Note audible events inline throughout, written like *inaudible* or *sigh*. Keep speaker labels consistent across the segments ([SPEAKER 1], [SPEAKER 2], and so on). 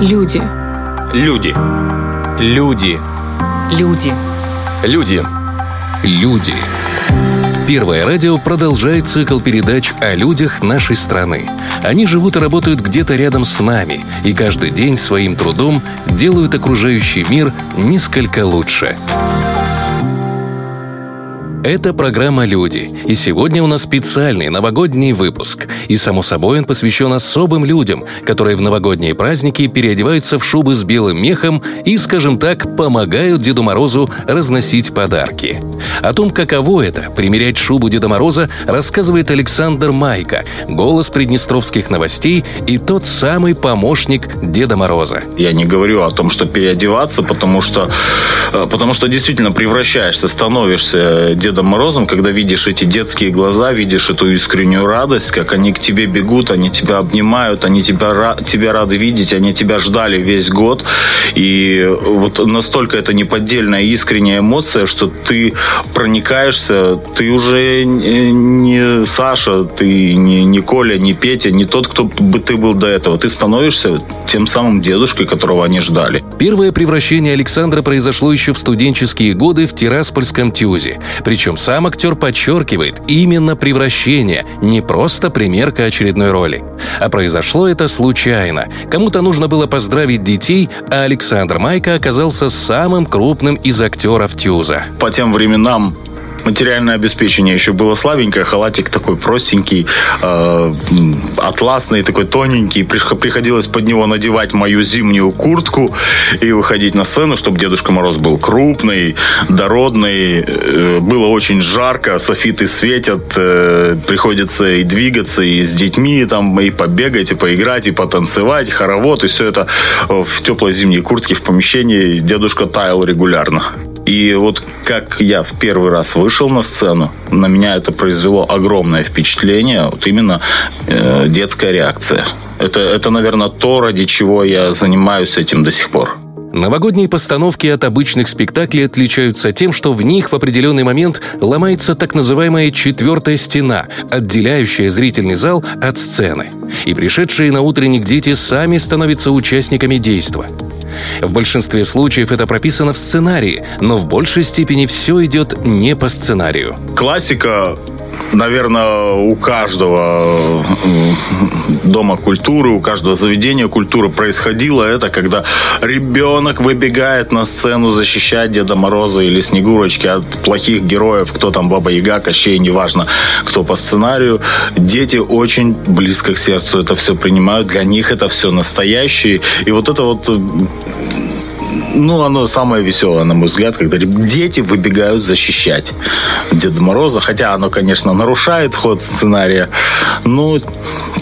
[SPEAKER 1] Люди.
[SPEAKER 2] Люди.
[SPEAKER 3] Люди.
[SPEAKER 1] Люди.
[SPEAKER 2] Люди.
[SPEAKER 3] Люди. Первое радио продолжает цикл передач о людях нашей страны. Они живут и работают где-то рядом с нами, и каждый день своим трудом делают окружающий мир несколько лучше. Это программа «Люди», и сегодня у нас специальный новогодний выпуск. И, само собой, он посвящен особым людям, которые в новогодние праздники переодеваются в шубы с белым мехом и, скажем так, помогают Деду Морозу разносить подарки. О том, каково это – примерять шубу Деда Мороза, рассказывает Александр Майка, голос приднестровских новостей и тот самый помощник Деда Мороза.
[SPEAKER 4] Я не говорю о том, что переодеваться, потому что, э, потому что действительно превращаешься, становишься Дедом Морозом, когда видишь эти детские глаза, видишь эту искреннюю радость, как они к тебе бегут, они тебя обнимают, они тебя, тебя рады видеть, они тебя ждали весь год. И вот настолько это неподдельная искренняя эмоция, что ты проникаешься, ты уже не Саша, ты не, не Коля, не Петя, не тот, кто бы ты был до этого. Ты становишься тем самым дедушкой, которого они ждали.
[SPEAKER 3] Первое превращение Александра произошло еще в студенческие годы в Тираспольском ТЮЗе. Причем сам актер подчеркивает именно превращение, не просто примерка очередной роли. А произошло это случайно. Кому-то нужно было поздравить детей, а Александр Майка оказался самым крупным из актеров ТЮЗа.
[SPEAKER 4] По тем временам материальное обеспечение еще было слабенькое, халатик такой простенький, э, атласный, такой тоненький. Приходилось под него надевать мою зимнюю куртку и выходить на сцену, чтобы Дедушка Мороз был крупный, дородный. Э, было очень жарко, софиты светят, э, приходится и двигаться, и с детьми там, и побегать, и поиграть, и потанцевать, хоровод, и все это в теплой зимней куртке в помещении. Дедушка таял регулярно. И вот как я в первый раз вышел на сцену, на меня это произвело огромное впечатление, вот именно э, детская реакция. Это, это, наверное, то, ради чего я занимаюсь этим до сих пор.
[SPEAKER 3] Новогодние постановки от обычных спектаклей отличаются тем, что в них в определенный момент ломается так называемая четвертая стена, отделяющая зрительный зал от сцены. И пришедшие на утренник дети сами становятся участниками действа. В большинстве случаев это прописано в сценарии, но в большей степени все идет не по сценарию.
[SPEAKER 4] Классика наверное, у каждого дома культуры, у каждого заведения культуры происходило это, когда ребенок выбегает на сцену защищать Деда Мороза или Снегурочки от плохих героев, кто там Баба Яга, Кощей, неважно, кто по сценарию. Дети очень близко к сердцу это все принимают, для них это все настоящее. И вот это вот ну, оно самое веселое, на мой взгляд, когда дети выбегают защищать Деда Мороза. Хотя оно, конечно, нарушает ход сценария. Но,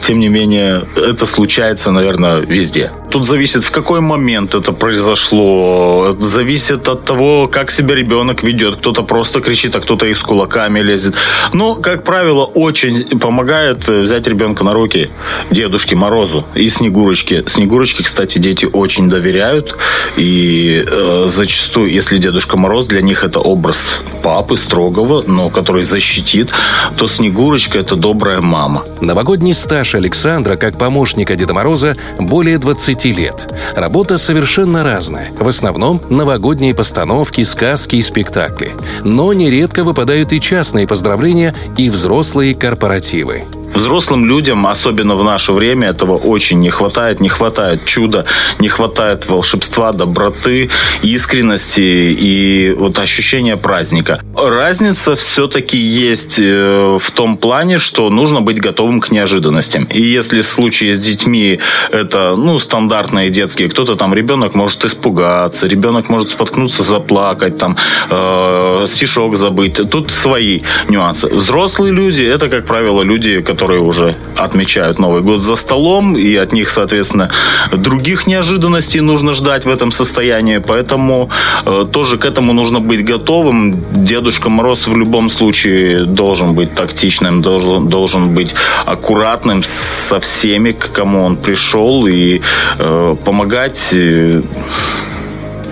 [SPEAKER 4] тем не менее, это случается, наверное, везде. Тут зависит, в какой момент это произошло. Зависит от того, как себя ребенок ведет. Кто-то просто кричит, а кто-то и с кулаками лезет. Но, как правило, очень помогает взять ребенка на руки Дедушке Морозу и Снегурочке. Снегурочке, кстати, дети очень доверяют. И э, зачастую, если Дедушка Мороз, для них это образ папы строгого, но который защитит, то Снегурочка это добрая мама.
[SPEAKER 3] Новогодний стаж Александра как помощника Деда Мороза более 20 20 лет. Работа совершенно разная. В основном новогодние постановки, сказки и спектакли. Но нередко выпадают и частные поздравления, и взрослые корпоративы.
[SPEAKER 4] Взрослым людям, особенно в наше время, этого очень не хватает. Не хватает чуда, не хватает волшебства, доброты, искренности и вот ощущения праздника. Разница все-таки есть э, в том плане, что нужно быть готовым к неожиданностям. И если в случае с детьми это, ну, стандартные детские, кто-то там, ребенок может испугаться, ребенок может споткнуться, заплакать, там, э, стишок забыть. Тут свои нюансы. Взрослые люди, это, как правило, люди, которые которые уже отмечают Новый год за столом, и от них, соответственно, других неожиданностей нужно ждать в этом состоянии. Поэтому э, тоже к этому нужно быть готовым. Дедушка Мороз в любом случае должен быть тактичным, должен, должен быть аккуратным со всеми, к кому он пришел, и э, помогать. Э,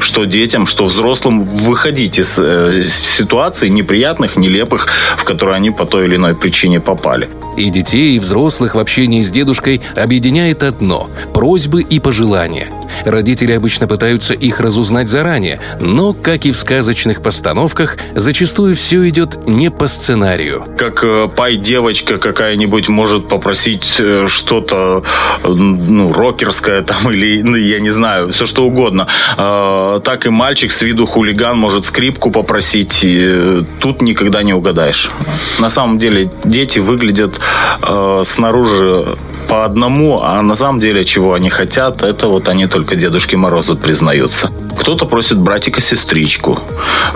[SPEAKER 4] что детям, что взрослым выходить из э, ситуаций неприятных, нелепых, в которые они по той или иной причине попали.
[SPEAKER 3] И детей, и взрослых в общении с дедушкой объединяет одно – просьбы и пожелания. Родители обычно пытаются их разузнать заранее, но, как и в сказочных постановках, зачастую все идет не по сценарию.
[SPEAKER 4] Как э, пай-девочка какая-нибудь может попросить э, что-то, э, ну, рокерское там *laughs* или, ну, я не знаю, все что угодно. Э, так и мальчик с виду хулиган может скрипку попросить. И тут никогда не угадаешь. На самом деле дети выглядят э, снаружи по одному, а на самом деле чего они хотят, это вот они только Дедушке Морозу признаются. Кто-то просит братика-сестричку,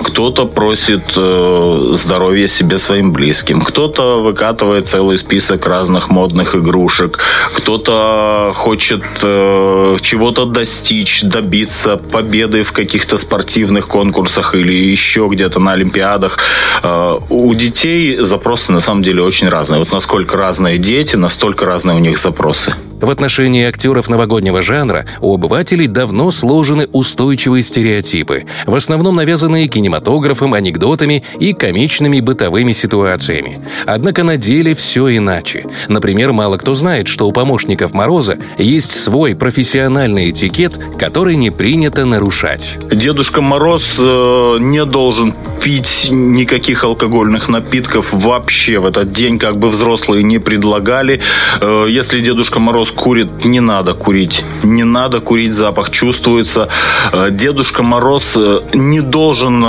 [SPEAKER 4] кто-то просит э, здоровья себе своим близким, кто-то выкатывает целый список разных модных игрушек, кто-то хочет э, чего-то достичь, добиться победы в каких-то спортивных конкурсах или еще где-то на Олимпиадах. Э, у детей запросы на самом деле очень разные. Вот насколько разные дети, настолько разные у них запросы.
[SPEAKER 3] В отношении актеров новогоднего жанра у обывателей давно сложены устойчивые стереотипы, в основном навязанные кинематографом, анекдотами и комичными бытовыми ситуациями. Однако на деле все иначе. Например, мало кто знает, что у помощников Мороза есть свой профессиональный этикет, который не принято нарушать.
[SPEAKER 4] Дедушка Мороз э, не должен пить никаких алкогольных напитков вообще в этот день, как бы взрослые не предлагали. Э, если Дедушка Мороз курит, не надо курить. Не надо курить, запах чувствуется. Э, Дедушка Мороз э, не должен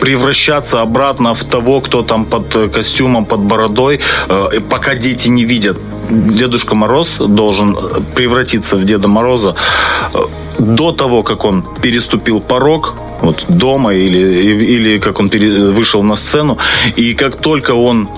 [SPEAKER 4] превращаться обратно в того, кто там под костюмом, под бородой, пока дети не видят. Дедушка Мороз должен превратиться в Деда Мороза до того, как он переступил порог, вот дома или, или как он пере, вышел на сцену. И как только он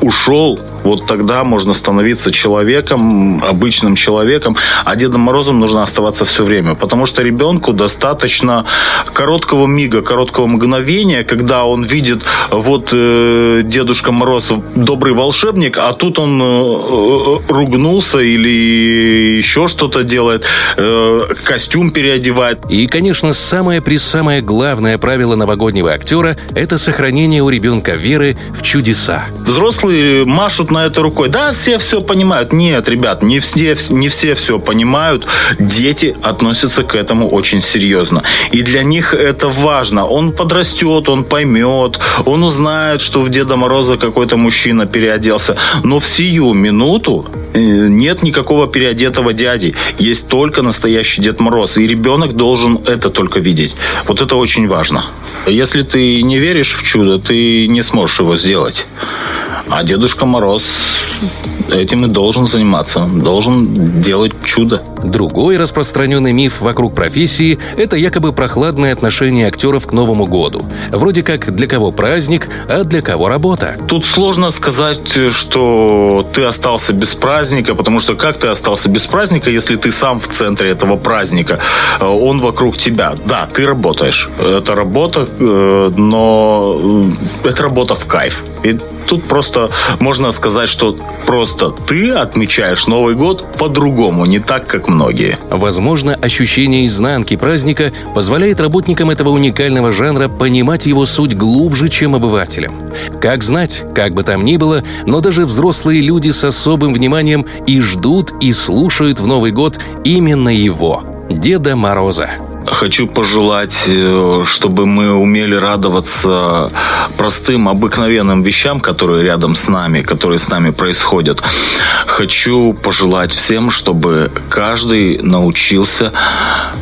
[SPEAKER 4] ушел, вот тогда можно становиться человеком, обычным человеком, а Дедом Морозом нужно оставаться все время, потому что ребенку достаточно короткого мига, короткого мгновения, когда он видит, вот э, Дедушка Мороз добрый волшебник, а тут он э, э ругнулся или еще что-то делает, э, костюм переодевает.
[SPEAKER 3] И, конечно, самое-присамое главное правило новогоднего актера – это сохранение у ребенка веры в чудеса.
[SPEAKER 4] Взрослые машут на это рукой. Да, все все понимают. Нет, ребят, не все, не все все понимают. Дети относятся к этому очень серьезно. И для них это важно. Он подрастет, он поймет, он узнает, что в Деда Мороза какой-то мужчина переоделся. Но в сию минуту э, нет никакого переодетого дяди. Есть только настоящий Дед Мороз. И ребенок должен это только видеть. Вот это очень важно. Если ты не веришь в чудо, ты не сможешь его сделать. А Дедушка Мороз этим и должен заниматься, должен делать чудо.
[SPEAKER 3] Другой распространенный миф вокруг профессии – это якобы прохладное отношение актеров к Новому году. Вроде как для кого праздник, а для кого работа.
[SPEAKER 4] Тут сложно сказать, что ты остался без праздника, потому что как ты остался без праздника, если ты сам в центре этого праздника, он вокруг тебя. Да, ты работаешь. Это работа, э, но это работа в кайф. И тут просто можно сказать, что просто ты отмечаешь Новый год по-другому, не так, как многие.
[SPEAKER 3] Возможно, ощущение изнанки праздника позволяет работникам этого уникального жанра понимать его суть глубже, чем обывателям. Как знать, как бы там ни было, но даже взрослые люди с особым вниманием и ждут, и слушают в Новый год именно его – Деда Мороза.
[SPEAKER 4] Хочу пожелать, э, чтобы мы умели радоваться простым, обыкновенным вещам, которые рядом с нами, которые с нами происходят. Хочу пожелать всем, чтобы каждый научился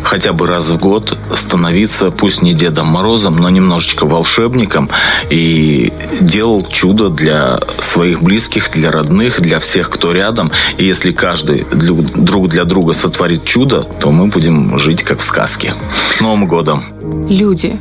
[SPEAKER 4] хотя бы раз в год становиться, пусть не Дедом Морозом, но немножечко волшебником и делал чудо для своих близких, для родных, для всех, кто рядом. И если каждый друг для друга сотворит чудо, то мы будем жить как в сказке. С Новым годом!
[SPEAKER 1] Люди